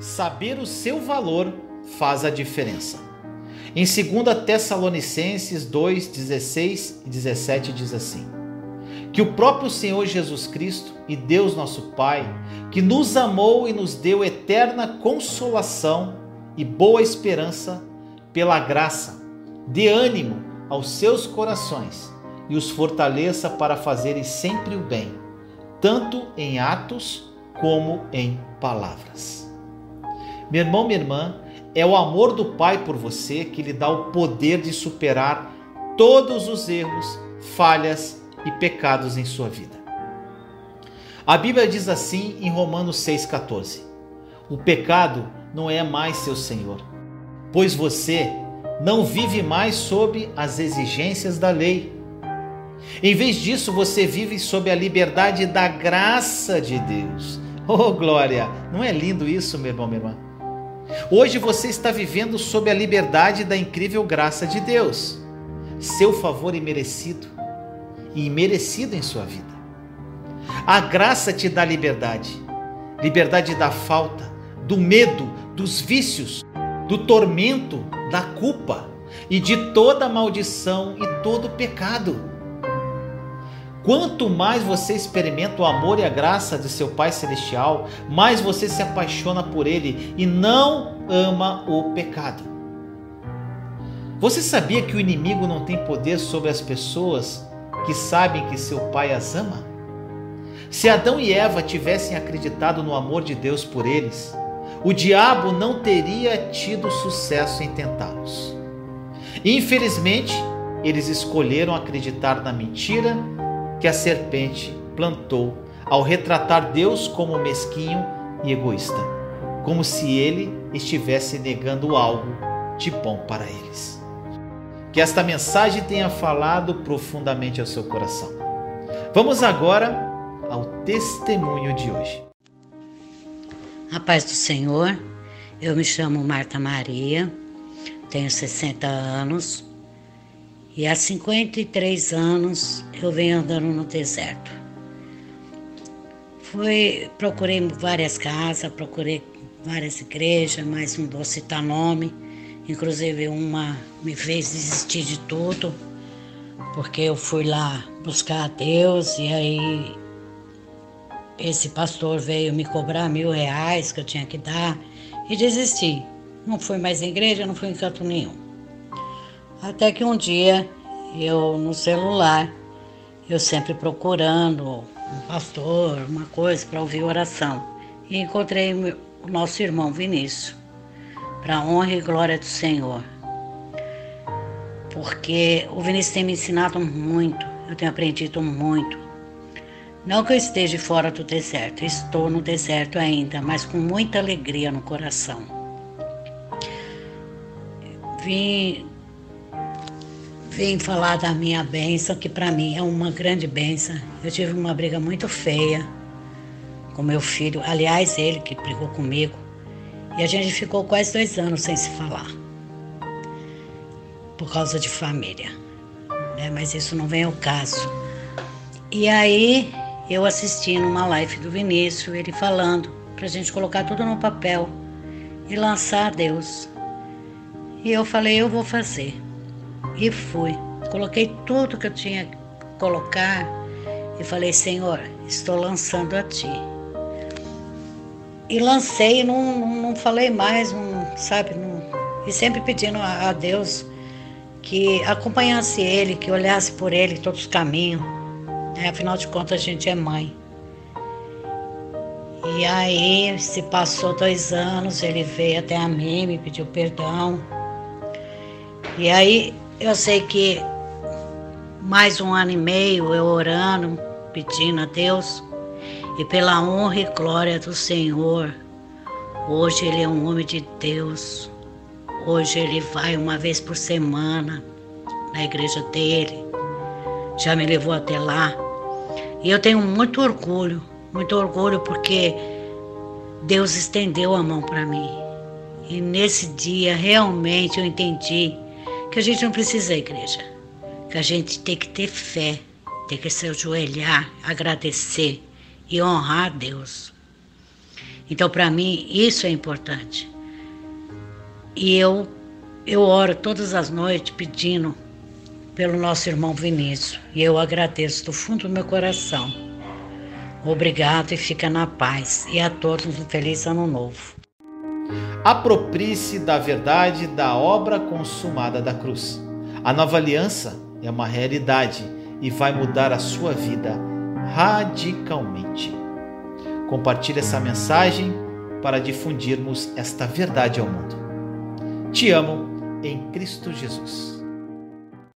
saber o seu valor faz a diferença. Em 2 Tessalonicenses 2, 16 e 17 diz assim: Que o próprio Senhor Jesus Cristo e Deus nosso Pai, que nos amou e nos deu eterna consolação e boa esperança pela graça, dê ânimo aos seus corações e os fortaleça para fazerem sempre o bem, tanto em atos como em palavras. Meu irmão, minha irmã, é o amor do Pai por você que lhe dá o poder de superar todos os erros, falhas e pecados em sua vida. A Bíblia diz assim em Romanos 6,14: O pecado não é mais seu senhor, pois você não vive mais sob as exigências da lei. Em vez disso, você vive sob a liberdade da graça de Deus. Oh, glória! Não é lindo isso, meu irmão, minha irmã? Hoje você está vivendo sob a liberdade da incrível graça de Deus, seu favor imerecido e imerecido em sua vida. A graça te dá liberdade, liberdade da falta, do medo, dos vícios, do tormento, da culpa e de toda maldição e todo pecado. Quanto mais você experimenta o amor e a graça de seu Pai Celestial, mais você se apaixona por Ele e não ama o pecado. Você sabia que o inimigo não tem poder sobre as pessoas que sabem que seu Pai as ama? Se Adão e Eva tivessem acreditado no amor de Deus por eles, o diabo não teria tido sucesso em tentá-los. Infelizmente, eles escolheram acreditar na mentira que a serpente plantou ao retratar Deus como mesquinho e egoísta, como se ele estivesse negando algo de bom para eles. Que esta mensagem tenha falado profundamente ao seu coração. Vamos agora ao testemunho de hoje. A paz do Senhor, eu me chamo Marta Maria, tenho 60 anos, e há 53 anos eu venho andando no deserto. Fui, procurei várias casas, procurei várias igrejas, mas não vou citar nome. Inclusive uma me fez desistir de tudo, porque eu fui lá buscar a Deus e aí esse pastor veio me cobrar mil reais que eu tinha que dar e desisti. Não fui mais em igreja, não fui em canto nenhum. Até que um dia, eu no celular, eu sempre procurando um pastor, uma coisa para ouvir oração. E encontrei o nosso irmão Vinícius, para honra e glória do Senhor. Porque o Vinícius tem me ensinado muito, eu tenho aprendido muito. Não que eu esteja fora do deserto, estou no deserto ainda, mas com muita alegria no coração. Vim vim falar da minha bênção, que para mim é uma grande bênção. Eu tive uma briga muito feia com meu filho, aliás, ele que brigou comigo, e a gente ficou quase dois anos sem se falar, por causa de família. Né? Mas isso não vem ao caso. E aí eu assisti numa live do Vinícius, ele falando para a gente colocar tudo no papel e lançar a Deus. E eu falei, eu vou fazer. E fui. Coloquei tudo que eu tinha que colocar e falei, Senhor, estou lançando a Ti. E lancei, não, não falei mais, não, sabe? Não, e sempre pedindo a, a Deus que acompanhasse Ele, que olhasse por Ele todos os caminhos. Né? Afinal de contas, a gente é mãe. E aí, se passou dois anos, ele veio até a mim, me pediu perdão. E aí, eu sei que mais um ano e meio eu orando, pedindo a Deus, e pela honra e glória do Senhor, hoje ele é um homem de Deus. Hoje ele vai uma vez por semana na igreja dele. Já me levou até lá. E eu tenho muito orgulho, muito orgulho porque Deus estendeu a mão para mim. E nesse dia realmente eu entendi que a gente não precisa à igreja, que a gente tem que ter fé, tem que se ajoelhar, agradecer e honrar a Deus. Então, para mim, isso é importante. E eu, eu oro todas as noites pedindo pelo nosso irmão Vinícius. E eu agradeço do fundo do meu coração. Obrigado e fica na paz. E a todos um feliz ano novo. Aproprie-se da verdade da obra consumada da cruz. A nova aliança é uma realidade e vai mudar a sua vida radicalmente. Compartilhe essa mensagem para difundirmos esta verdade ao mundo. Te amo em Cristo Jesus.